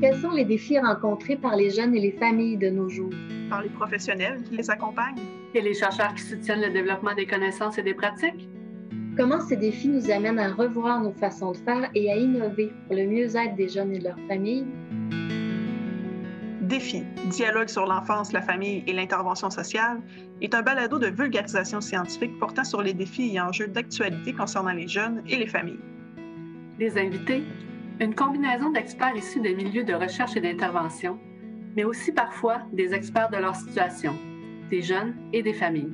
Quels sont les défis rencontrés par les jeunes et les familles de nos jours? Par les professionnels qui les accompagnent. Et les chercheurs qui soutiennent le développement des connaissances et des pratiques. Comment ces défis nous amènent à revoir nos façons de faire et à innover pour le mieux-être des jeunes et de leurs familles? Défi, dialogue sur l'enfance, la famille et l'intervention sociale, est un balado de vulgarisation scientifique portant sur les défis et enjeux d'actualité concernant les jeunes et les familles. Les invités, une combinaison d'experts issus des milieux de recherche et d'intervention, mais aussi parfois des experts de leur situation, des jeunes et des familles.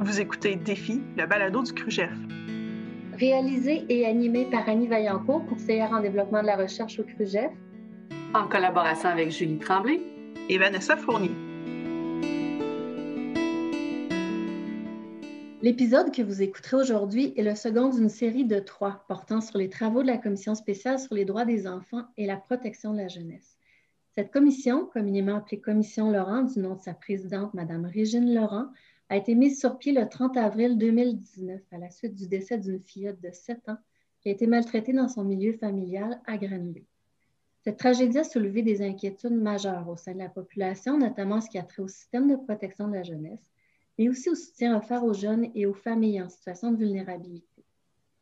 Vous écoutez Défi, le balado du CRUGEF. Réalisé et animé par Annie Vaillancourt, conseillère en développement de la recherche au CRUGEF. En collaboration avec Julie Tremblay. Et Vanessa Fournier. L'épisode que vous écouterez aujourd'hui est le second d'une série de trois portant sur les travaux de la Commission spéciale sur les droits des enfants et la protection de la jeunesse. Cette commission, communément appelée Commission Laurent du nom de sa présidente, Mme Régine Laurent, a été mise sur pied le 30 avril 2019 à la suite du décès d'une fillette de 7 ans qui a été maltraitée dans son milieu familial à Grenby. Cette tragédie a soulevé des inquiétudes majeures au sein de la population, notamment ce qui a trait au système de protection de la jeunesse mais aussi au soutien offert aux jeunes et aux familles en situation de vulnérabilité.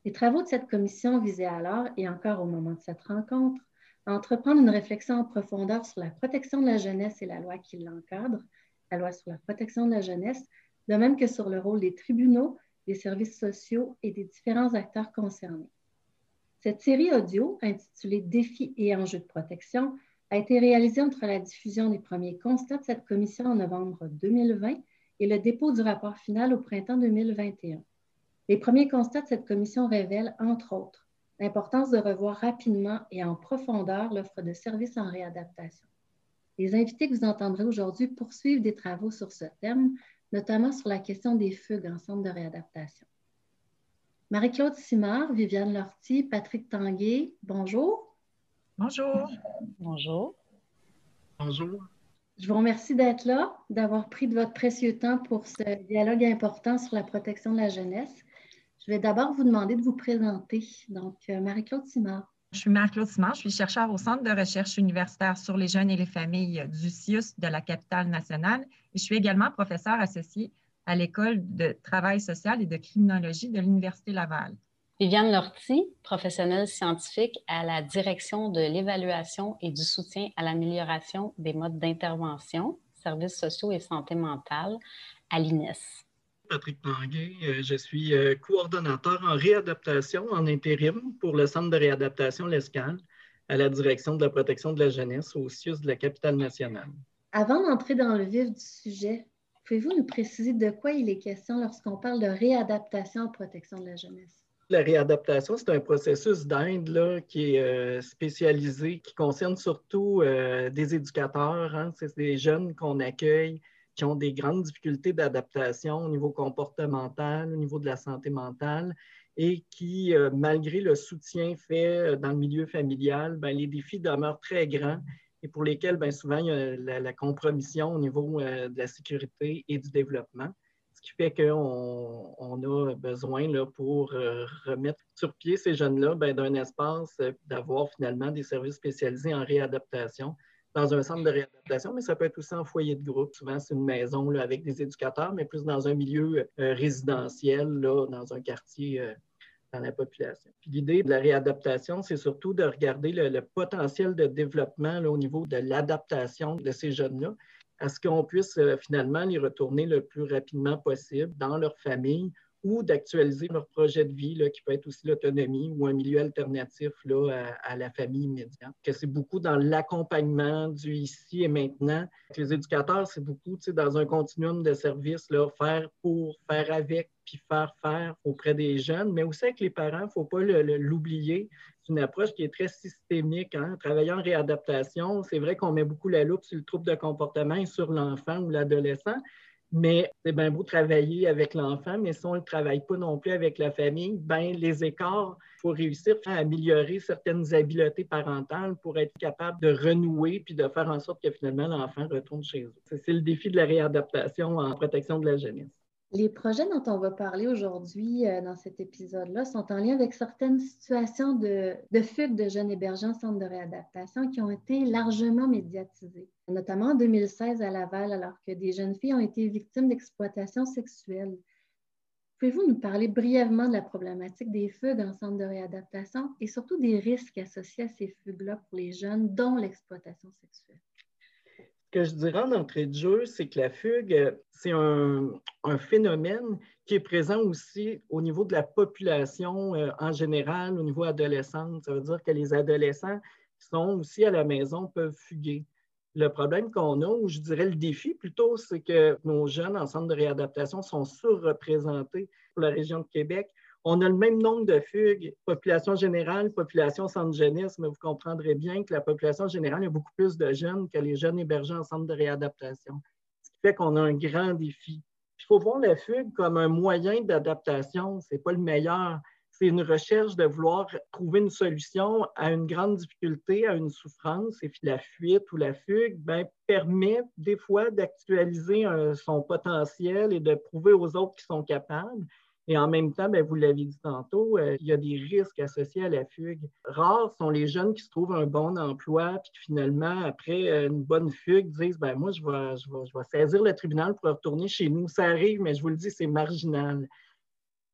Les travaux de cette commission visaient alors, et encore au moment de cette rencontre, à entreprendre une réflexion en profondeur sur la protection de la jeunesse et la loi qui l'encadre, la loi sur la protection de la jeunesse, de même que sur le rôle des tribunaux, des services sociaux et des différents acteurs concernés. Cette série audio, intitulée Défis et enjeux de protection, a été réalisée entre la diffusion des premiers constats de cette commission en novembre 2020 et le dépôt du rapport final au printemps 2021. Les premiers constats de cette commission révèlent, entre autres, l'importance de revoir rapidement et en profondeur l'offre de services en réadaptation. Les invités que vous entendrez aujourd'hui poursuivent des travaux sur ce thème, notamment sur la question des fugues en centre de réadaptation. Marie-Claude Simard, Viviane Lortie, Patrick Tanguay, bonjour. Bonjour. Bonjour. Bonjour. Je vous remercie d'être là, d'avoir pris de votre précieux temps pour ce dialogue important sur la protection de la jeunesse. Je vais d'abord vous demander de vous présenter. Donc, euh, Marie-Claude Simard. Je suis Marie-Claude Simard, je suis chercheure au Centre de recherche universitaire sur les jeunes et les familles du CIUS de la capitale nationale et je suis également professeure associée à l'École de travail social et de criminologie de l'Université Laval. Viviane Lortie, professionnelle scientifique à la direction de l'évaluation et du soutien à l'amélioration des modes d'intervention, services sociaux et santé mentale à l'INES. Patrick Tanguay, euh, je suis euh, coordonnateur en réadaptation en intérim pour le Centre de réadaptation L'Escale à la direction de la protection de la jeunesse au CIUS de la capitale nationale. Avant d'entrer dans le vif du sujet, pouvez-vous nous préciser de quoi il est question lorsqu'on parle de réadaptation en protection de la jeunesse? La réadaptation, c'est un processus d'aide qui est euh, spécialisé, qui concerne surtout euh, des éducateurs. Hein. C'est des jeunes qu'on accueille qui ont des grandes difficultés d'adaptation au niveau comportemental, au niveau de la santé mentale, et qui, euh, malgré le soutien fait dans le milieu familial, ben, les défis demeurent très grands et pour lesquels ben, souvent il y a la compromission au niveau de la sécurité et du développement qui fait qu'on on a besoin là, pour euh, remettre sur pied ces jeunes-là ben, d'un espace, euh, d'avoir finalement des services spécialisés en réadaptation dans un centre de réadaptation, mais ça peut être aussi en foyer de groupe. Souvent, c'est une maison là, avec des éducateurs, mais plus dans un milieu euh, résidentiel, là, dans un quartier dans la population. L'idée de la réadaptation, c'est surtout de regarder le, potentiel de développement là, au niveau de l'adaptation de ces jeunes-là à ce qu'on puisse euh, finalement les retourner le plus rapidement possible dans leur famille ou d'actualiser leur projet de vie, là, qui peut être aussi l'autonomie ou un milieu alternatif là, à, la famille immédiate. Que c'est beaucoup dans l'accompagnement du ici et maintenant. Les éducateurs, c'est beaucoup dans un continuum de services, là, faire pour, faire avec, puis faire faire auprès des jeunes, mais aussi avec les parents, il ne faut pas l'oublier. C'est une approche qui est très systémique. Hein. Travailler en réadaptation, c'est vrai qu'on met beaucoup la loupe sur le trouble de comportement et sur l'enfant ou l'adolescent, mais c'est bien beau travailler avec l'enfant, mais si on ne travaille pas non plus avec la famille, ben les écarts, il faut réussir à améliorer certaines habiletés parentales pour être capable de renouer puis de faire en sorte que finalement l'enfant retourne chez eux. C'est le défi de la réadaptation en protection de la jeunesse. Les projets dont on va parler aujourd'hui euh, dans cet épisode-là sont en lien avec certaines situations de, de fugue de jeunes hébergés en centre de réadaptation qui ont été largement médiatisées, notamment en 2016 à Laval, alors que des jeunes filles ont été victimes d'exploitation sexuelle. Pouvez-vous nous parler brièvement de la problématique des fugues en centre de réadaptation et surtout des risques associés à ces fugues-là pour les jeunes, dont l'exploitation sexuelle? Ce que je dirais en entrée de jeu, c'est que la fugue, c'est un, phénomène qui est présent aussi au niveau de la population euh, en général, au niveau adolescent. Ça veut dire que les adolescents qui sont aussi à la maison peuvent fuguer. Le problème qu'on a, ou je dirais le défi plutôt, c'est que nos jeunes en centre de réadaptation sont surreprésentés pour la région de Québec. On a le même nombre de fugues, population générale, population centre jeunesse, mais vous comprendrez bien que la population générale a beaucoup plus de jeunes que les jeunes hébergés en centre de réadaptation. Ce qui fait qu'on a un grand défi. Il faut voir la fugue comme un moyen d'adaptation. Ce n'est pas le meilleur c'est une recherche de vouloir trouver une solution à une grande difficulté, à une souffrance, et puis la fuite ou la fugue ben, permet des fois d'actualiser son potentiel et de prouver aux autres qu'ils sont capables. Et en même temps, ben, vous l'avez dit tantôt, euh, il y a des risques associés à la fugue. Rares sont les jeunes qui se trouvent un bon emploi, puis finalement, après euh, une bonne fugue, disent ben, Moi, je vais saisir le tribunal pour retourner chez nous. Ça arrive, mais je vous le dis, c'est marginal.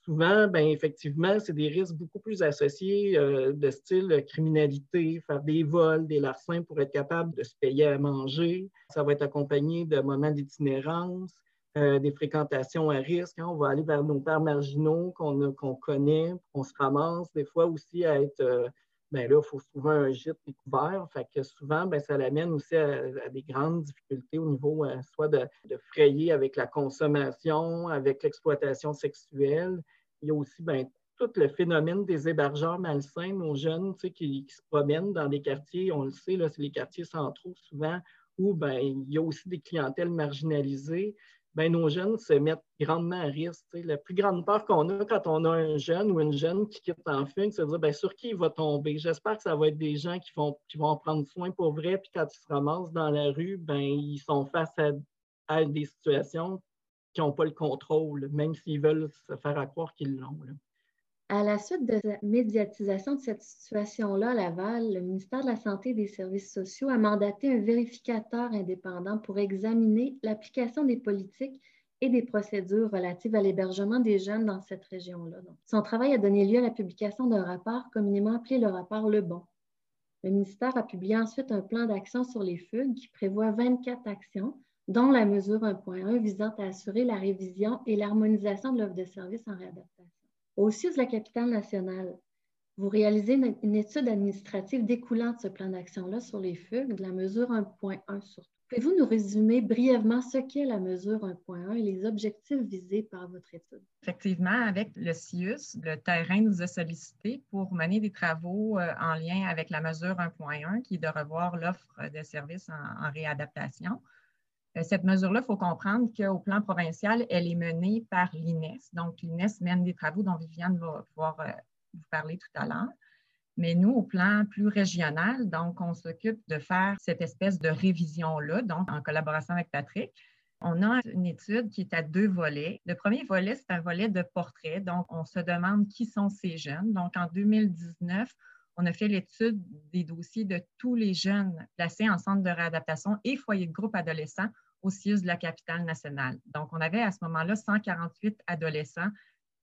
Souvent, ben, effectivement, c'est des risques beaucoup plus associés euh, de style criminalité, faire des vols, des larcins pour être capable de se payer à manger. Ça va être accompagné de moments d'itinérance, euh, des fréquentations à risque. Hein. On va aller vers nos pères marginaux qu'on connaît. On se ramasse des fois aussi à être... Euh, ben là, il faut trouver un gîte découvert. Fait que souvent, ben, ça l'amène aussi à, des grandes difficultés au niveau euh, soit de, frayer avec la consommation, avec l'exploitation sexuelle. Il y a aussi ben, tout le phénomène des hébergeurs malsains, nos jeunes qui, qui, se promènent dans des quartiers, on le sait, c'est les quartiers centraux souvent, où ben, il y a aussi des clientèles marginalisées ben, nos jeunes se mettent grandement à risque. La plus grande peur qu'on a quand on a un jeune ou une jeune qui quitte en fugue, c'est de dire ben, sur qui il va tomber? J'espère que ça va être des gens qui vont, qui vont en prendre soin pour vrai, puis quand ils se ramassent dans la rue, ben, ils sont face à, à des situations qui n'ont pas le contrôle, même s'ils veulent se faire croire qu'ils l'ont. À la suite de la médiatisation de cette situation-là à Laval, le ministère de la Santé et des Services sociaux a mandaté un vérificateur indépendant pour examiner l'application des politiques et des procédures relatives à l'hébergement des jeunes dans cette région-là. Son travail a donné lieu à la publication d'un rapport communément appelé le rapport Le Bon. Le ministère a publié ensuite un plan d'action sur les fugues qui prévoit 24 actions, dont la mesure 1.1 visant à assurer la révision et l'harmonisation de l'offre de services en réadaptation. Au CIUS de la capitale nationale, vous réalisez une, étude administrative découlant de ce plan d'action-là sur les fugues, de la mesure 1.1 surtout. Pouvez-vous nous résumer brièvement ce qu'est la mesure 1.1 et les objectifs visés par votre étude? Effectivement, avec le CIUS, le terrain nous a sollicité pour mener des travaux euh, en lien avec la mesure 1.1, qui est de revoir l'offre de services en réadaptation. Euh, cette mesure-là, il faut comprendre qu'au plan provincial, elle est menée par l'INES. Donc, l'INES mène des travaux dont Viviane va pouvoir euh, vous parler tout à l'heure. Mais nous, au plan plus régional, donc, on s'occupe de faire cette espèce de révision-là, donc en collaboration avec Patrick. On a une étude qui est à deux volets. Le premier volet, c'est un volet de portrait. Donc, on se demande qui sont ces jeunes. Donc, en 2019, on a fait l'étude des dossiers de tous les jeunes placés en centre de réadaptation et foyer de groupe adolescents au CIUS de la capitale nationale. Donc, on avait à ce moment-là 148 adolescents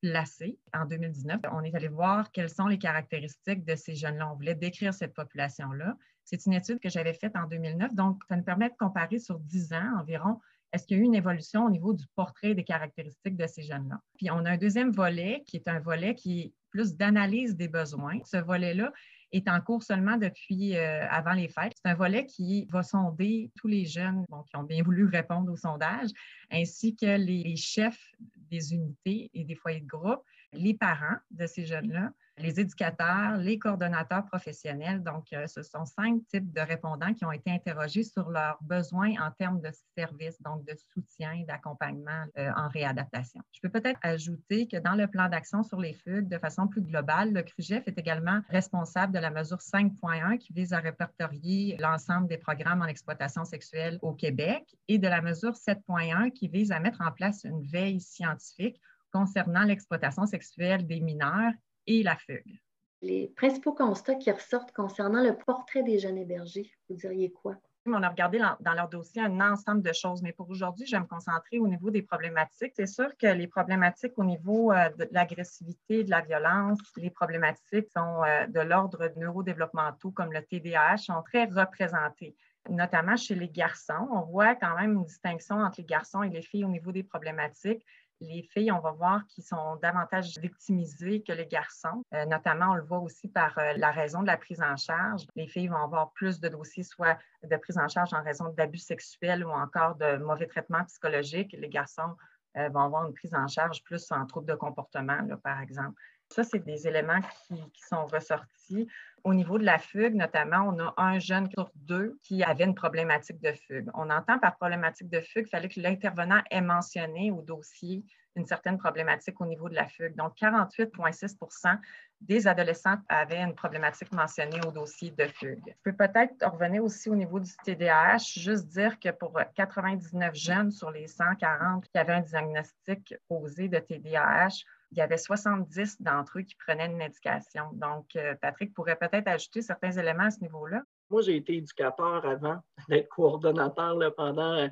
placés en 2019. On est allé voir quelles sont les caractéristiques de ces jeunes-là. On voulait décrire cette population-là. C'est une étude que j'avais faite en 2009, donc ça nous permet de comparer sur 10 ans environ est-ce qu'il y a eu une évolution au niveau du portrait des caractéristiques de ces jeunes-là? Puis on a un deuxième volet qui est un volet qui plus d'analyse des besoins. Ce volet-là est en cours seulement depuis euh, avant les fêtes. C'est un volet qui va sonder tous les jeunes qui ont bien voulu répondre au sondage, ainsi que les, chefs des unités et des foyers de groupe, les parents de ces jeunes-là, les éducateurs, les coordonnateurs professionnels. Donc, euh, ce sont cinq types de répondants qui ont été interrogés sur leurs besoins en termes de services, donc de soutien, d'accompagnement euh, en réadaptation. Je peux peut-être ajouter que dans le plan d'action sur les fugues, de façon plus globale, le CRUGEF est également responsable de la mesure 5.1 qui vise à répertorier l'ensemble des programmes en exploitation sexuelle au Québec et de la mesure 7.1 qui vise à mettre en place une veille scientifique concernant l'exploitation sexuelle des mineurs et la fugue. Les principaux constats qui ressortent concernant le portrait des jeunes hébergés, vous diriez quoi? On a regardé dans leur dossier un ensemble de choses, mais pour aujourd'hui, je vais me concentrer au niveau des problématiques. C'est sûr que les problématiques au niveau euh, de l'agressivité, de la violence, les problématiques sont euh, de l'ordre neurodéveloppementaux comme le TDAH sont très représentées notamment chez les garçons. On voit quand même une distinction entre les garçons et les filles au niveau des problématiques les filles, on va voir qu'ils sont davantage victimisées que les garçons. Euh, notamment, on le voit aussi par euh, la raison de la prise en charge. Les filles vont avoir plus de dossiers, soit de prise en charge en raison d'abus sexuels ou encore de mauvais traitements psychologiques. Les garçons euh, vont avoir une prise en charge plus en troubles de comportement, par exemple. Ça, c'est des éléments qui, sont ressortis. Au niveau de la fugue, notamment, on a un jeune sur deux qui avait une problématique de fugue. On entend par problématique de fugue, il fallait que l'intervenant ait mentionné au dossier une certaine problématique au niveau de la fugue. Donc, 48,6% des adolescents avaient une problématique mentionnée au dossier de fugue. Je peux peut-être revenir aussi au niveau du TDAH, juste dire que pour 99 jeunes sur les 140 qui avaient un diagnostic posé de TDAH, il y avait 70 d'entre eux qui prenaient une médication. Donc, euh, Patrick pourrait peut-être ajouter certains éléments à ce niveau-là? Moi, j'ai été éducateur avant d'être coordonnateur pendant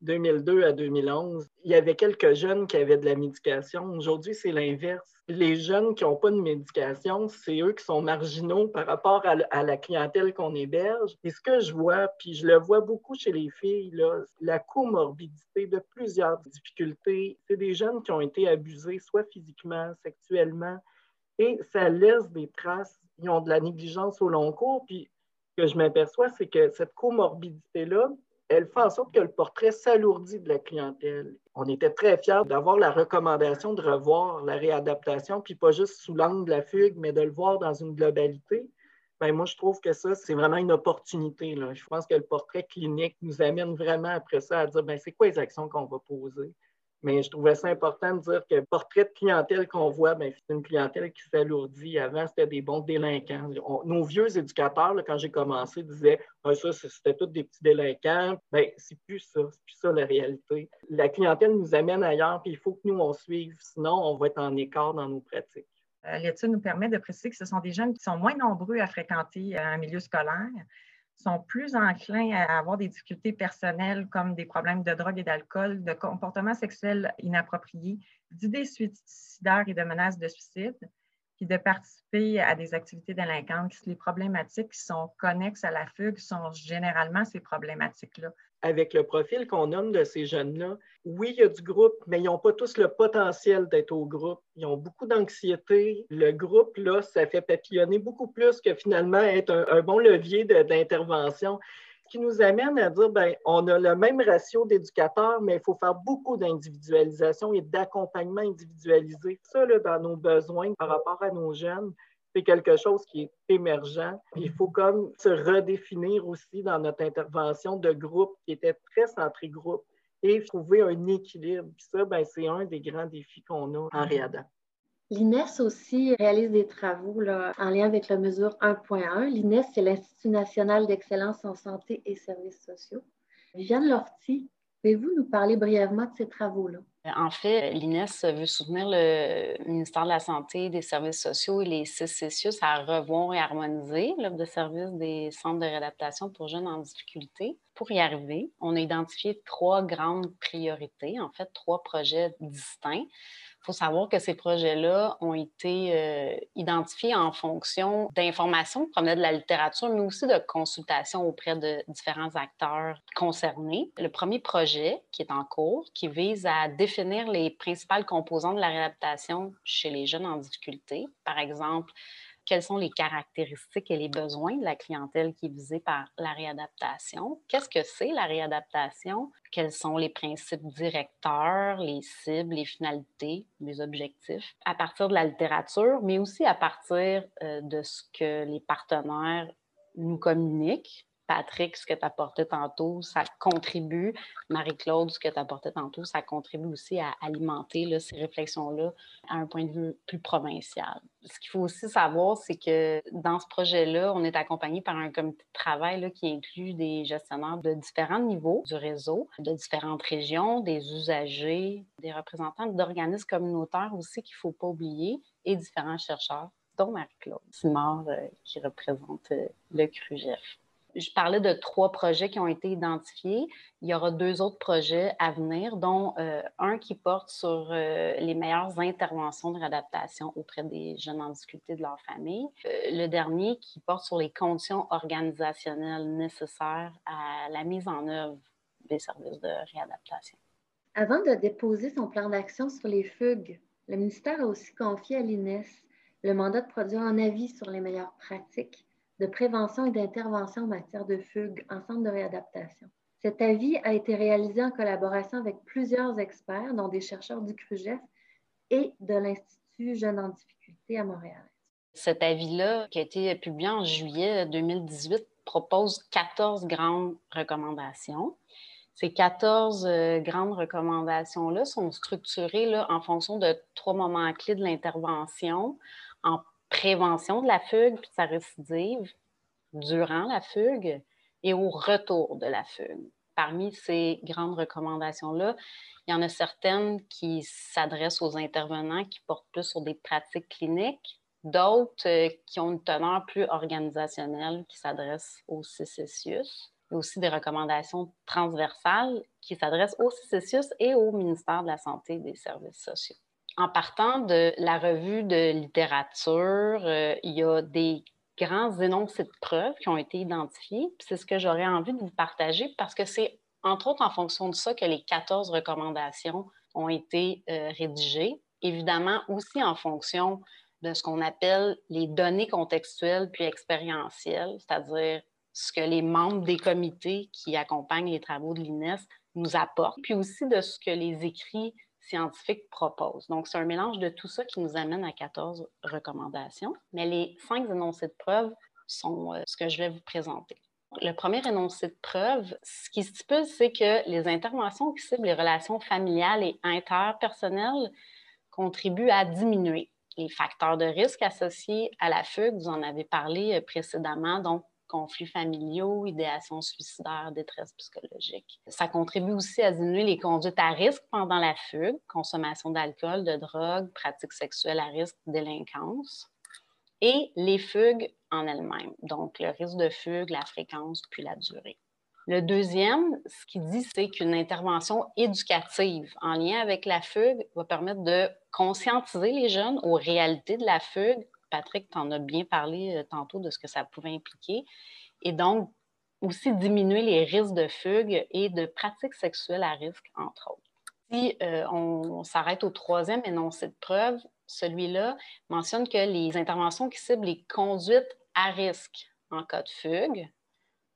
2002 à 2011. Il y avait quelques jeunes qui avaient de la médication. Aujourd'hui, c'est l'inverse les jeunes qui n'ont pas de médication, c'est eux qui sont marginaux par rapport à, la clientèle qu'on héberge. Et ce que je vois, puis je le vois beaucoup chez les filles, là, la comorbidité de plusieurs difficultés, c'est des jeunes qui ont été abusés, soit physiquement, sexuellement, et ça laisse des traces. Ils ont de la négligence au long cours, puis ce que je m'aperçois, c'est que cette comorbidité-là, elle fait en sorte que le portrait s'alourdit de la clientèle. On était très fiers d'avoir la recommandation de revoir la réadaptation, puis pas juste sous l'angle de la fugue, mais de le voir dans une globalité. Bien, moi, je trouve que ça, c'est vraiment une opportunité. Je pense que le portrait clinique nous amène vraiment après ça à dire, bien, c'est quoi les actions qu'on va poser? Mais je trouvais ça important de dire que le portrait de clientèle qu'on voit, ben, c'est une clientèle qui s'alourdit. Avant, c'était des bons délinquants. nos vieux éducateurs, quand j'ai commencé, disaient ah, ça, c'était tous des petits délinquants. Ben, c'est plus ça, c'est plus ça la réalité. La clientèle nous amène ailleurs, puis il faut que nous, on suive. Sinon, on va être en écart dans nos pratiques. Euh, l'étude nous permet de préciser que ce sont des jeunes qui sont moins nombreux à fréquenter euh, un milieu scolaire, sont plus enclins à avoir des difficultés personnelles comme des problèmes de drogue et d'alcool, de comportements sexuels inappropriés, d'idées suicidaires et de menaces de suicide, puis de participer à des activités délinquantes. Les problématiques qui sont connexes à la fugue sont généralement ces problématiques-là avec le profil qu'on nomme de ces jeunes-là, oui, il y a du groupe, mais ils n'ont pas tous le potentiel d'être au groupe. Ils ont beaucoup d'anxiété. Le groupe, là, ça fait papillonner beaucoup plus que finalement être un, bon levier d'intervention. Ce qui nous amène à dire, ben, on a le même ratio d'éducateurs, mais il faut faire beaucoup d'individualisation et d'accompagnement individualisé. Ça, là, dans nos besoins par rapport à nos jeunes, quelque chose qui est émergent. Il faut comme se redéfinir aussi dans notre intervention de groupe qui était très centré groupe et trouver un équilibre. ça, ben, c'est un des grands défis qu'on a en réadaptation. L'INES aussi réalise des travaux là, en lien avec la mesure 1.1. L'INES, c'est l'Institut national d'excellence en santé et services sociaux. Viviane Lortie, pouvez-vous nous parler brièvement de ces travaux-là? En fait, l'INES veut soutenir le ministère de la Santé, des Services sociaux et les CCCIUS à revoir et harmoniser l'offre de services des centres de réadaptation pour jeunes en difficulté. Pour y arriver, on a identifié trois grandes priorités, en fait, trois projets distincts. Il faut savoir que ces projets-là ont été euh, identifiés en fonction d'informations qui provenaient de la littérature, mais aussi de consultations auprès de différents acteurs concernés. Le premier projet qui est en cours, qui vise à définir les principales composantes de la réadaptation chez les jeunes en difficulté, par exemple, quelles sont les caractéristiques et les besoins de la clientèle qui est visée par la réadaptation? Qu'est-ce que c'est la réadaptation? Quels sont les principes directeurs, les cibles, les finalités, les objectifs? À partir de la littérature, mais aussi à partir euh, de ce que les partenaires nous communiquent Patrick, ce que tu apportais tantôt, ça contribue. Marie-Claude, ce que tu apportais tantôt, ça contribue aussi à alimenter ces réflexions-là à un point de vue plus provincial. Ce qu'il faut aussi savoir, c'est que dans ce projet-là, on est accompagné par un comité de travail qui inclut des gestionnaires de différents niveaux du réseau, de différentes régions, des usagers, des représentants d'organismes communautaires aussi qu'il ne faut pas oublier et différents chercheurs dont Marie-Claude Simard, euh, qui représente euh, le CRUGEF je parlais de trois projets qui ont été identifiés. Il y aura deux autres projets à venir, dont euh, un qui porte sur euh, les meilleures interventions de réadaptation auprès des jeunes en difficulté de leur famille. Euh, le dernier qui porte sur les conditions organisationnelles nécessaires à la mise en œuvre des services de réadaptation. Avant de déposer son plan d'action sur les fugues, le ministère a aussi confié à l'INES le mandat de produire un avis sur les meilleures pratiques de prévention et d'intervention en matière de fugue en centre de réadaptation. Cet avis a été réalisé en collaboration avec plusieurs experts, dont des chercheurs du CRUGEF et de l'Institut Jeunes en difficulté à Montréal. Cet avis-là, qui a été publié en juillet 2018, propose 14 grandes recommandations. Ces 14 euh, grandes recommandations-là sont structurées là, en fonction de trois moments clés de l'intervention, en prévention de la fugue puis de sa récidive durant la fugue et au retour de la fugue. Parmi ces grandes recommandations-là, il y en a certaines qui s'adressent aux intervenants qui portent plus sur des pratiques cliniques, d'autres euh, qui ont une teneur plus organisationnelle qui s'adressent aux CCCIUS. Il y aussi des recommandations transversales qui s'adressent aux CCCIUS et au ministère de la Santé et des Services sociaux en partant de la revue de littérature, euh, il y a des grands énoncés de preuves qui ont été identifiés. C'est ce que j'aurais envie de vous partager parce que c'est entre autres en fonction de ça que les 14 recommandations ont été euh, rédigées. Évidemment, aussi en fonction de ce qu'on appelle les données contextuelles puis expérientielles, c'est-à-dire ce que les membres des comités qui accompagnent les travaux de l'INES nous apportent, puis aussi de ce que les écrits scientifiques proposent. Donc, c'est un mélange de tout ça qui nous amène à 14 recommandations. Mais les cinq énoncés de preuve sont euh, ce que je vais vous présenter. Le premier énoncé de preuve, ce qui stipule, c'est que les interventions qui ciblent les relations familiales et interpersonnelles contribuent à diminuer les facteurs de risque associés à la fugue. Vous en avez parlé euh, précédemment, donc conflits familiaux, idéation suicidaire, détresse psychologique. Ça contribue aussi à diminuer les conduites à risque pendant la fugue, consommation d'alcool, de drogue, pratiques sexuelles à risque, délinquance, et les fugues en elles-mêmes, donc le risque de fugue, la fréquence, puis la durée. Le deuxième, ce qu'il dit, c'est qu'une intervention éducative en lien avec la fugue va permettre de conscientiser les jeunes aux réalités de la fugue Patrick, tu en as bien parlé euh, tantôt de ce que ça pouvait impliquer. Et donc, aussi diminuer les risques de fugue et de pratiques sexuelles à risque, entre autres. Si euh, on, s'arrête au troisième énoncé de preuve, celui-là mentionne que les interventions qui ciblent les conduites à risque en cas de fugue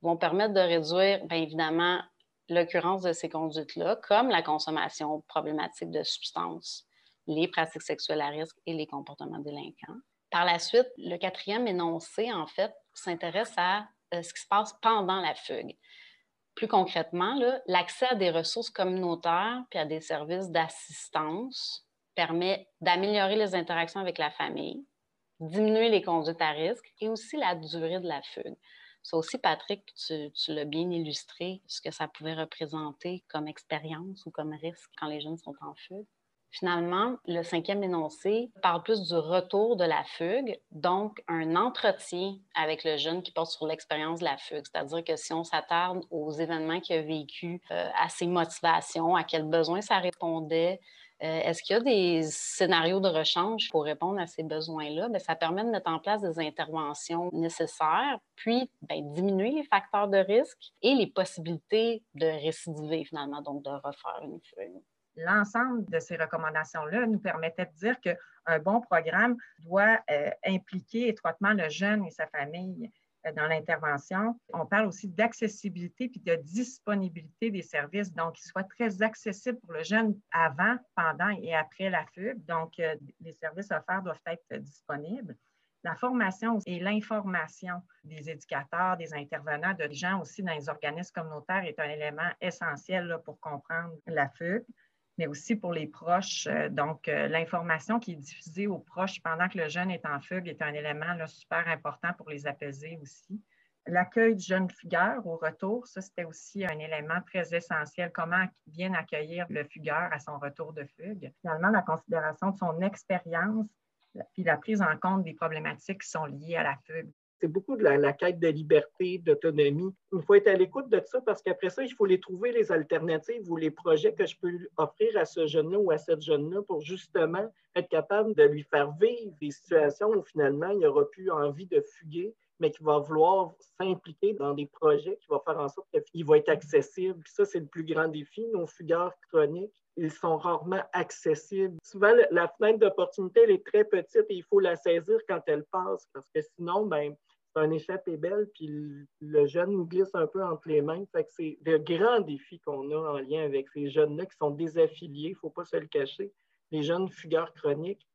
vont permettre de réduire, bien évidemment, l'occurrence de ces conduites-là, comme la consommation problématique de substances, les pratiques sexuelles à risque et les comportements délinquants. Par la suite, le quatrième énoncé, en fait, s'intéresse à euh, ce qui se passe pendant la fugue. Plus concrètement, l'accès à des ressources communautaires puis à des services d'assistance permet d'améliorer les interactions avec la famille, diminuer les conduites à risque et aussi la durée de la fugue. Ça aussi, Patrick, tu, tu l'as bien illustré, ce que ça pouvait représenter comme expérience ou comme risque quand les jeunes sont en fugue. Finalement, le cinquième énoncé parle plus du retour de la fugue, donc un entretien avec le jeune qui porte sur l'expérience de la fugue. C'est-à-dire que si on s'attarde aux événements qu'il a vécu, euh, à ses motivations, à quels besoins ça répondait, euh, est-ce qu'il y a des scénarios de rechange pour répondre à ces besoins-là? Ça permet de mettre en place des interventions nécessaires, puis diminuer les facteurs de risque et les possibilités de récidiver finalement, donc de refaire une fugue. L'ensemble de ces recommandations-là nous permettait de dire qu'un bon programme doit euh, impliquer étroitement le jeune et sa famille euh, dans l'intervention. On parle aussi d'accessibilité puis de disponibilité des services, donc qu'ils soient très accessibles pour le jeune avant, pendant et après la fugue. Donc, euh, les services offerts doivent être disponibles. La formation et l'information des éducateurs, des intervenants, de gens aussi dans les organismes communautaires est un élément essentiel pour comprendre la fugue mais aussi pour les proches. Euh, donc, euh, l'information qui est diffusée aux proches pendant que le jeune est en fugue est un élément super important pour les apaiser aussi. L'accueil du jeune fugueur au retour, ça, c'était aussi un élément très essentiel. Comment bien accueillir le fugueur à son retour de fugue. Finalement, la considération de son expérience, puis la prise en compte des problématiques qui sont liées à la fugue c'est beaucoup de la, quête de liberté, d'autonomie. Il faut être à l'écoute de ça parce qu'après ça, il faut les trouver, les alternatives ou les projets que je peux offrir à ce jeune-là ou à cette jeune-là pour justement être capable de lui faire vivre des situations où finalement il n'aura plus envie de fuguer, mais qu'il va vouloir s'impliquer dans des projets qui vont faire en sorte qu'il va être accessible. ça, c'est le plus grand défi. Nos fugueurs chroniques, ils sont rarement accessibles. Souvent, la fenêtre d'opportunité, elle est très petite et il faut la saisir quand elle passe parce que sinon, ben, un échappé belle, puis le jeune nous glisse un peu entre les mains. Fait que c'est le grand défi qu'on a en lien avec ces jeunes-là qui sont désaffiliés, il ne faut pas se le cacher. Les jeunes fugueurs chroniques,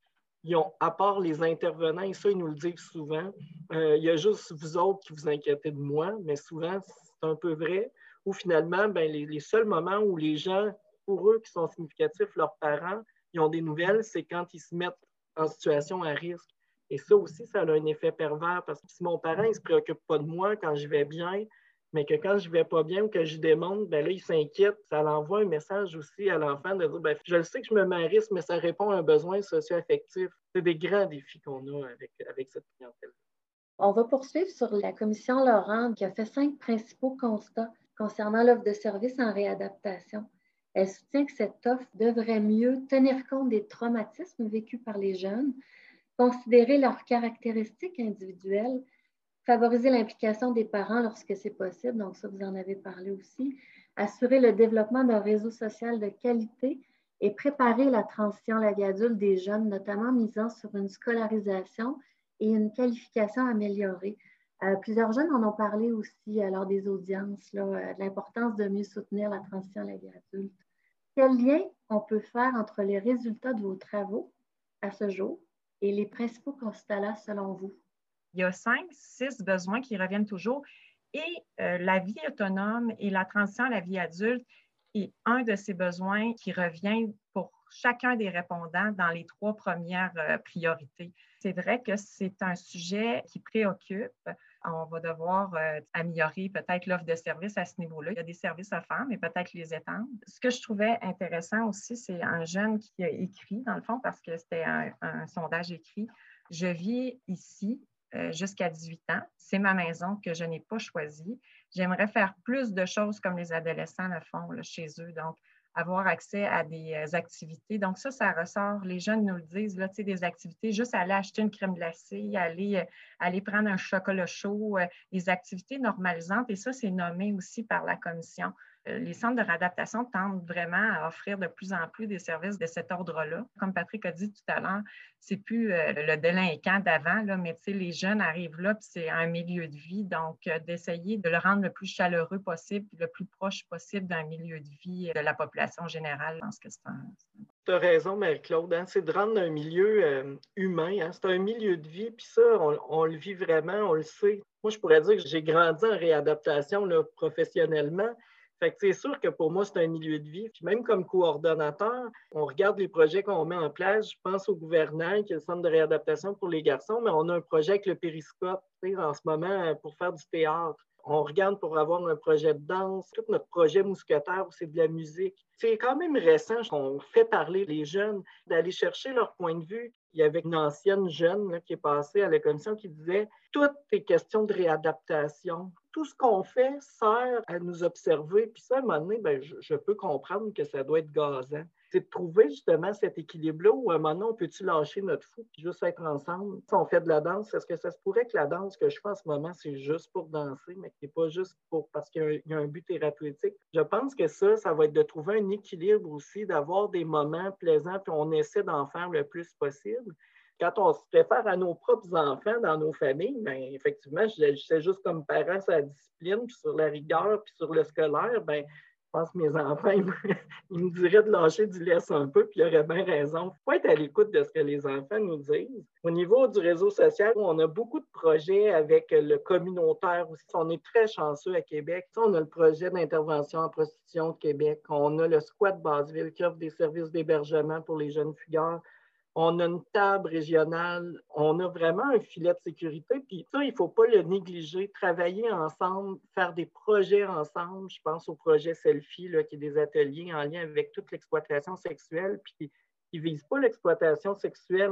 ils ont, à part les intervenants, et ça, ils nous le disent souvent, euh, il y a juste vous autres qui vous inquiétez de moi, mais souvent, c'est un peu vrai, où finalement, ben, les, les, seuls moments où les gens, pour eux, qui sont significatifs, leurs parents, ils ont des nouvelles, c'est quand ils se mettent en situation à risque. Et ça aussi, ça a un effet pervers parce que si mon parent ne se préoccupe pas de moi quand je vais bien, mais que quand je ne vais pas bien ou que je démonte, ben là, il s'inquiète. Ça l'envoie un message aussi à l'enfant de dire ben, Je le sais que je me marie, mais ça répond à un besoin socio-affectif. C'est des grands défis qu'on a avec, avec cette clientèle. On va poursuivre sur la commission Laurent qui a fait cinq principaux constats concernant l'offre de services en réadaptation. Elle soutient que cette offre devrait mieux tenir compte des traumatismes vécus par les jeunes, considérer leurs caractéristiques individuelles, favoriser l'implication des parents lorsque c'est possible, donc ça, vous en avez parlé aussi, assurer le développement d'un réseau social de qualité et préparer la transition à la vie adulte des jeunes, notamment misant sur une scolarisation et une qualification améliorée. Euh, plusieurs jeunes en ont parlé aussi lors des audiences, euh, de l'importance de mieux soutenir la transition à la vie adulte. Quel lien on peut faire entre les résultats de vos travaux à ce jour et les principaux constats là, selon vous? Il y a cinq, six besoins qui reviennent toujours et euh, la vie autonome et la transition à la vie adulte est un de ces besoins qui revient pour chacun des répondants dans les trois premières euh, priorités. C'est vrai que c'est un sujet qui préoccupe. On va devoir euh, améliorer peut-être l'offre de services à ce niveau-là. Il y a des services à faire, mais peut-être les étendre. Ce que je trouvais intéressant aussi, c'est un jeune qui a écrit, dans le fond, parce que c'était un, sondage écrit. Je vis ici euh, jusqu'à 18 ans. C'est ma maison que je n'ai pas choisie. J'aimerais faire plus de choses comme les adolescents le font chez eux. Donc, avoir accès à des euh, activités. Donc, ça, ça ressort. Les jeunes nous le disent, là, des activités, juste aller acheter une crème glacée, aller, euh, aller prendre un chocolat chaud, euh, des activités normalisantes. Et ça, c'est nommé aussi par la commission. Euh, les centres de réadaptation tentent vraiment à offrir de plus en plus des services de cet ordre-là. Comme Patrick a dit tout à l'heure, c'est plus euh, le délinquant d'avant, mais les jeunes arrivent là, puis c'est un milieu de vie. Donc, euh, d'essayer de le rendre le plus chaleureux possible, le plus proche possible d'un milieu de vie de la population générale. Je pense que c'est. Tu as raison, Marie-Claude. Hein, c'est de rendre un milieu humain. Hein. c'est un milieu de vie, puis ça, on, le vit vraiment, on le sait. Moi, je pourrais dire que j'ai grandi en réadaptation là, professionnellement. Fait que c'est sûr que pour moi, c'est un milieu de vie. Même comme coordonnateur, on regarde les projets qu'on met en place. Je pense au gouvernement, qui est le centre de réadaptation pour les garçons, mais on a un projet avec le périscope en ce moment euh, pour faire du théâtre. On regarde pour avoir un projet de danse. Tout notre projet mousquetaire, c'est de la musique. C'est quand même récent qu'on fait parler les jeunes, d'aller chercher leur point de vue. Il y avait une ancienne jeune qui est passée à la commission qui disait Tout est question de réadaptation tout ce qu'on fait sert à nous observer. Puis ça, à un moment donné, ben, je, peux comprendre que ça doit être gazant. C'est de trouver justement cet équilibre-là où à un moment donné, on peut-tu lâcher notre fou et juste être ensemble? Si on fait de la danse, est-ce que ça se pourrait que la danse que je fais en ce moment, c'est juste pour danser, mais qui n'est pas juste pour parce qu'il y, a un but thérapeutique? Je pense que ça, ça va être de trouver un équilibre aussi, d'avoir des moments plaisants, puis on essaie d'en faire le plus possible quand on se réfère à nos propres enfants dans nos familles, bien, effectivement, je, sais juste comme parent sur la discipline, puis sur la rigueur, puis sur le scolaire, bien, je pense que mes enfants, ils me, diraient de lâcher du laisse un peu, puis ils auraient bien raison. Il faut être à l'écoute de ce que les enfants nous disent. Au niveau du réseau social, on a beaucoup de projets avec le communautaire aussi. On est très chanceux à Québec. On a le projet d'intervention en prostitution de Québec. On a le squat Baseville qui offre des services d'hébergement pour les jeunes figures on a une table régionale, on a vraiment un filet de sécurité. Puis ça, il ne faut pas le négliger. Travailler ensemble, faire des projets ensemble. Je pense au projet Selfie, là, qui est des ateliers en lien avec toute l'exploitation sexuelle, puis qui ne vise pas l'exploitation sexuelle.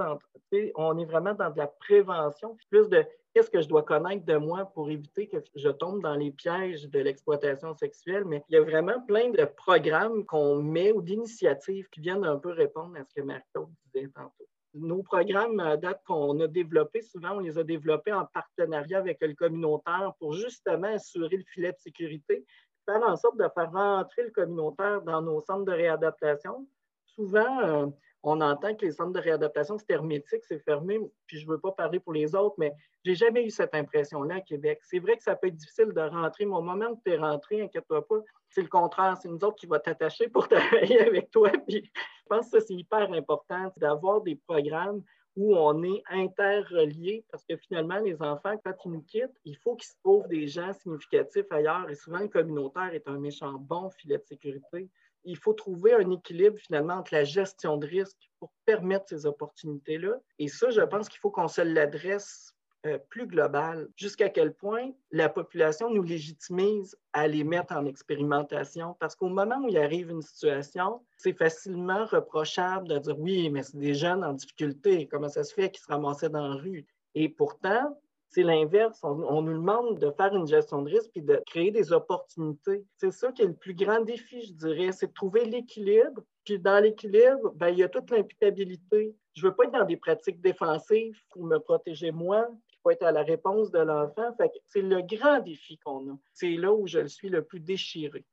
on est vraiment dans de la prévention, plus de qu'est-ce que je dois connaître de moi pour éviter que je tombe dans les pièges de l'exploitation sexuelle? Mais il y a vraiment plein de programmes qu'on met ou d'initiatives qui viennent un peu répondre à ce que Marc-Claude disait tantôt. Nos programmes à date qu'on a développés, souvent, on les a développés en partenariat avec le communautaire pour justement assurer le filet de sécurité, faire en sorte de faire rentrer le communautaire dans nos centres de réadaptation. Souvent, euh, on entend que les centres de réadaptation, c'est hermétique, c'est fermé, puis je ne veux pas parler pour les autres, mais je n'ai jamais eu cette impression-là à Québec. C'est vrai que ça peut être difficile de rentrer, mais au moment où tu es rentré, inquiète-toi pas, c'est le contraire, c'est nous autres qui va t'attacher pour travailler avec toi. Puis je pense que c'est hyper important d'avoir des programmes où on est interreliés, parce que finalement, les enfants, quand ils nous quittent, il faut qu'ils se trouvent des gens significatifs ailleurs, et souvent le communautaire est un méchant bon filet de sécurité il faut trouver un équilibre finalement entre la gestion de risque pour permettre ces opportunités-là. Et ça, je pense qu'il faut qu'on se l'adresse euh, plus global. Jusqu'à quel point la population nous légitimise à les mettre en expérimentation? Parce qu'au moment où il arrive une situation, c'est facilement reprochable de dire oui, mais c'est des jeunes en difficulté. Comment ça se fait qu'ils se ramassaient dans la rue? Et pourtant, c'est l'inverse. On, nous demande de faire une gestion de risque et de créer des opportunités. C'est ça qui est le plus grand défi, je dirais, c'est de trouver l'équilibre. Puis dans l'équilibre, ben, il y a toute l'imputabilité. Je ne veux pas être dans des pratiques défensives pour me protéger moi, il faut être à la réponse de l'enfant. c'est le grand défi qu'on a. C'est là où je suis le plus déchiré.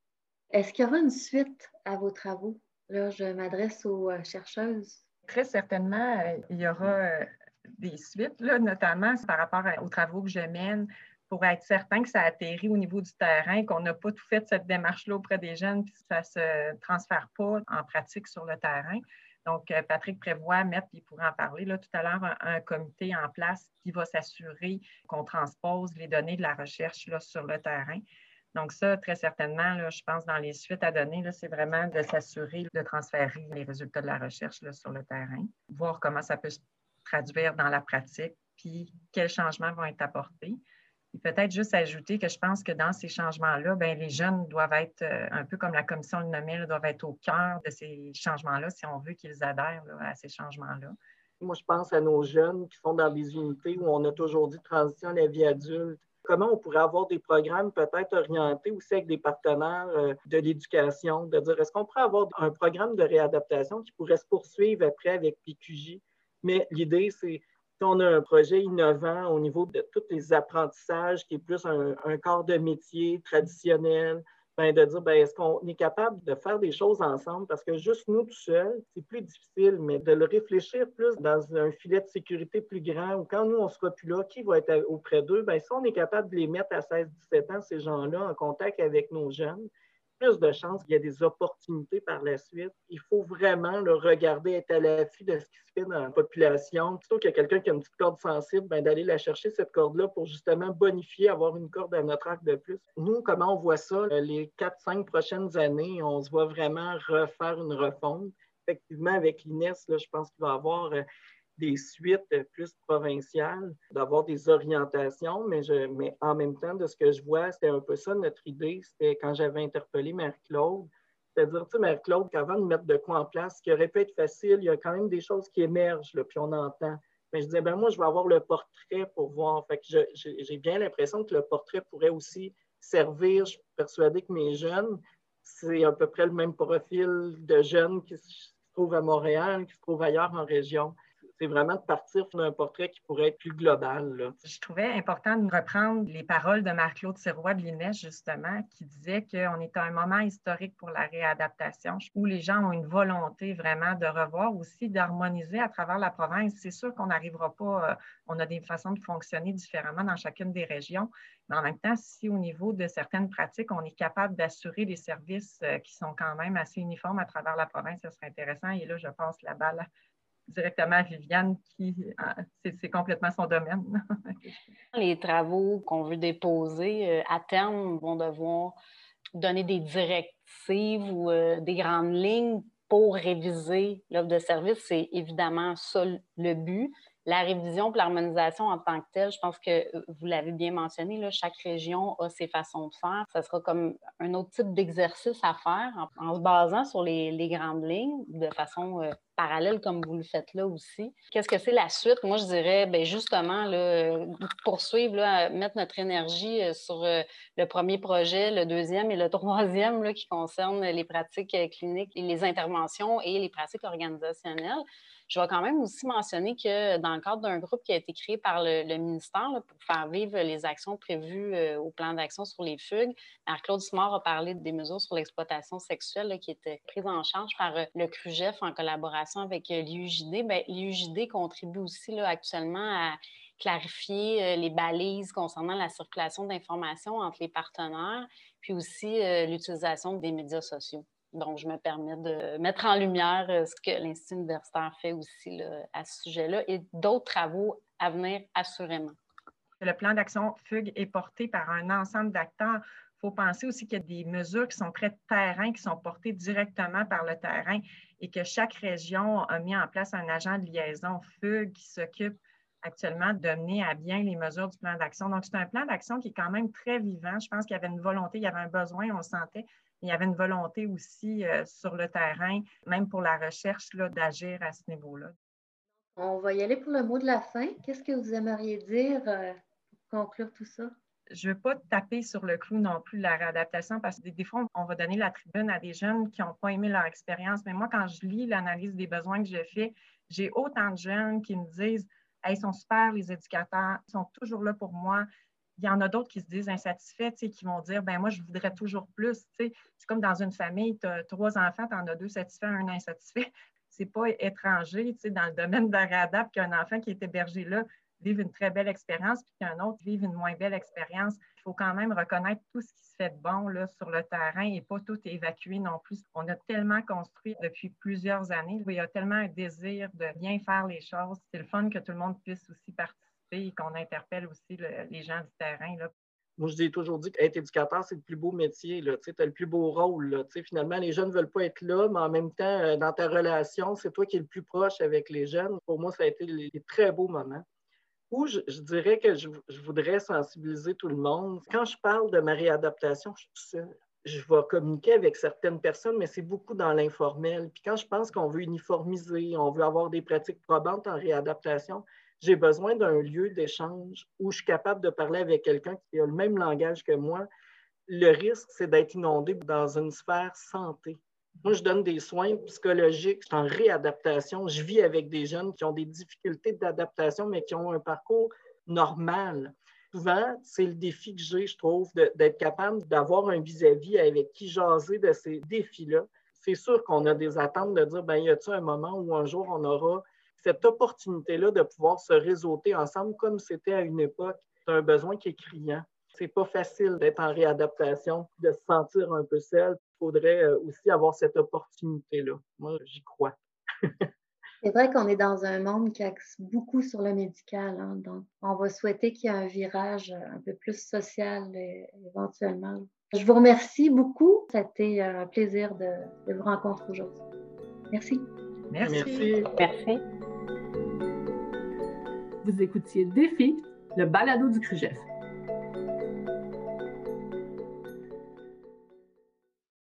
Est-ce qu'il y aura une suite à vos travaux? Là, je m'adresse aux euh, chercheuses. Très certainement, euh, il y aura euh, des suites, là, notamment par rapport aux travaux que je mène pour être certain que ça atterrit au niveau du terrain, qu'on n'a pas tout fait cette démarche-là auprès des jeunes, puis ça ne se transfère pas en pratique sur le terrain. Donc, euh, Patrick prévoit mettre, puis il pourra en parler là, tout à l'heure, un, comité en place qui va s'assurer qu'on transpose les données de la recherche là, sur le terrain. Donc, ça, très certainement, là, je pense, dans les suites à donner, c'est vraiment de s'assurer de transférer les résultats de la recherche là, sur le terrain, voir comment ça peut se traduire dans la pratique, puis quels changements vont être apportés. Et peut-être juste ajouter que je pense que dans ces changements-là, ben, les jeunes doivent être, euh, un peu comme la commission le nommait, doivent être au cœur de ces changements-là si on veut qu'ils adhèrent à ces changements-là. Moi, je pense à nos jeunes qui sont dans des unités où on a toujours dit transition à la vie adulte. Comment on pourrait avoir des programmes peut-être orientés aussi avec des partenaires euh, de l'éducation, de dire est-ce qu'on pourrait avoir un programme de réadaptation qui pourrait se poursuivre après avec PQJ? Mais l'idée, c'est qu'on a un projet innovant au niveau de tous les apprentissages, qui est plus un, corps de métier traditionnel, ben de dire, ben, est-ce qu'on est capable de faire des choses ensemble? Parce que juste nous tout seuls, c'est plus difficile, mais de le réfléchir plus dans un filet de sécurité plus grand, ou quand nous, on sera plus là, qui va être auprès d'eux? Ben, si on est capable de les mettre à 16-17 ans, ces gens-là, en contact avec nos jeunes, plus de chances qu'il y ait des opportunités par la suite. Il faut vraiment le regarder, être à l'affût de ce qui se fait dans la population. Plutôt qu'il y a quelqu'un qui a une petite corde sensible, ben, d'aller la chercher, cette corde-là, pour justement bonifier, avoir une corde à notre arc de plus. Nous, comment on voit ça? Euh, les 4-5 prochaines années, on se voit vraiment refaire une refonte. Effectivement, avec l'INES, je pense qu'il va y avoir euh, des suites plus provinciales, d'avoir des orientations, mais, je, mais en même temps, de ce que je vois, c'était un peu ça notre idée. C'était quand j'avais interpellé Marie-Claude, c'est-à-dire, tu sais, Marie-Claude, qu'avant de mettre de quoi en place, ce qui aurait pu être facile, il y a quand même des choses qui émergent, là, puis on entend. Mais je disais, ben moi, je vais avoir le portrait pour voir. Fait j'ai bien l'impression que le portrait pourrait aussi servir. Je suis persuadée que mes jeunes, c'est à peu près le même profil de jeunes qui se trouvent à Montréal, qui se trouvent ailleurs en région c'est vraiment de partir d'un portrait qui pourrait être plus global. Je trouvais important de reprendre les paroles de Marc-Claude Sirois de l'INES, justement, qui disait qu'on est à un moment historique pour la réadaptation, où les gens ont une volonté vraiment de revoir aussi, d'harmoniser à travers la province. C'est sûr qu'on n'arrivera pas, euh, on a des façons de fonctionner différemment dans chacune des régions, mais en même temps, si au niveau de certaines pratiques, on est capable d'assurer des services euh, qui sont quand même assez uniformes à travers la province, ce serait intéressant. Et là, je passe la balle directement à Viviane, qui euh, c'est complètement son domaine. Les travaux qu'on veut déposer euh, à terme vont devoir donner des directives ou euh, des grandes lignes pour réviser l'offre de service. C'est évidemment ça le but. La révision pour l'harmonisation en tant que telle, je pense que vous l'avez bien mentionné, chaque région a ses façons de faire. Ce sera comme un autre type d'exercice à faire en, se basant sur les, grandes lignes de façon parallèle comme vous le faites là aussi. Qu'est-ce que c'est la suite? Moi, je dirais bien, justement là, poursuivre, mettre notre énergie euh, sur euh, le premier projet, le deuxième et le troisième qui concernent les pratiques euh, cliniques, les interventions et les pratiques organisationnelles. Je vais quand même aussi mentionner que dans le cadre d'un groupe qui a été créé par le, ministère pour faire vivre les actions prévues au plan d'action sur les fugues, Marc-Claude Simard a parlé des mesures sur l'exploitation sexuelle qui étaient prises en charge par le CRUGEF en collaboration avec euh, l'IUJD, ben, l'IUJD contribue aussi actuellement à clarifier euh, les balises concernant la circulation d'informations entre les partenaires, puis aussi euh, l'utilisation des médias sociaux. Donc, je me permets de mettre en lumière ce que l'Institut universitaire fait aussi à ce sujet-là et d'autres travaux à venir assurément. Le plan d'action FUG est porté par un ensemble d'acteurs faut penser aussi qu'il y a des mesures qui sont très terrain, qui sont portées directement par le terrain et que chaque région a mis en place un agent de liaison FUG qui s'occupe actuellement de mener à bien les mesures du plan d'action. Donc, c'est un plan d'action qui est quand même très vivant. Je pense qu'il y avait une volonté, il y avait un besoin, on le sentait, il y avait une volonté aussi euh, sur le terrain, même pour la recherche, d'agir à ce niveau-là. On va y aller pour le mot de la fin. Qu'est-ce que vous aimeriez dire euh, pour conclure tout ça? je ne veux pas taper sur le clou non plus la réadaptation parce que des, fois, on va donner la tribune à des jeunes qui n'ont pas aimé leur expérience. Mais moi, quand je lis l'analyse des besoins que je fais, j'ai autant de jeunes qui me disent Ils sont super, les éducateurs, ils sont toujours là pour moi. Il y en a d'autres qui se disent insatisfaits, qui vont dire ben moi, je voudrais toujours plus. C'est comme dans une famille, tu as trois enfants, tu en as deux satisfaits, un insatisfait. C'est pas étranger dans le domaine de la réadapte qu'un enfant qui est hébergé là vivre une très belle expérience, puis qu'un autre vive une moins belle expérience. Il faut quand même reconnaître tout ce qui se fait de bon là, sur le terrain et pas tout évacuer non plus. On a tellement construit depuis plusieurs années. Il y a tellement un désir de bien faire les choses. C'est le fun que tout le monde puisse aussi participer et qu'on interpelle aussi les gens du terrain. Là. Moi, je dis toujours dit qu'être éducateur, c'est le plus beau métier. Tu as le plus beau rôle. Finalement, les jeunes ne veulent pas être là, mais en même temps, euh, dans ta relation, c'est toi qui es le plus proche avec les jeunes. Pour moi, ça a été des très beaux moments où je, dirais que je, voudrais sensibiliser tout le monde. Quand je parle de ma réadaptation, je Je vais communiquer avec certaines personnes, mais c'est beaucoup dans l'informel. Puis quand je pense qu'on veut uniformiser, on veut avoir des pratiques probantes en réadaptation, j'ai besoin d'un lieu d'échange où je suis capable de parler avec quelqu'un qui a le même langage que moi. Le risque, c'est d'être inondé dans une sphère santé. Moi, je donne des soins psychologiques, je en réadaptation. Je vis avec des jeunes qui ont des difficultés d'adaptation, mais qui ont un parcours normal. Souvent, c'est le défi que j'ai, je trouve, d'être capable d'avoir un vis-à-vis avec qui jaser de ces défis-là. C'est sûr qu'on a des attentes de dire, ben, y a-t-il un moment où un jour on aura cette opportunité-là de pouvoir se réseauter ensemble comme c'était à une époque? C'est un besoin qui est criant. C'est pas facile d'être en réadaptation, de se sentir un peu seul. Il faudrait euh, aussi avoir cette opportunité-là. Moi, j'y crois. C'est vrai qu'on est dans un monde qui axe beaucoup sur le médical. Hein, donc, on va souhaiter qu'il y ait un virage un peu plus social éventuellement. Je vous remercie beaucoup. C'était un plaisir de, de vous rencontrer aujourd'hui. Merci. Merci. Merci. Vous écoutiez Défi, le balado du CRUGEF.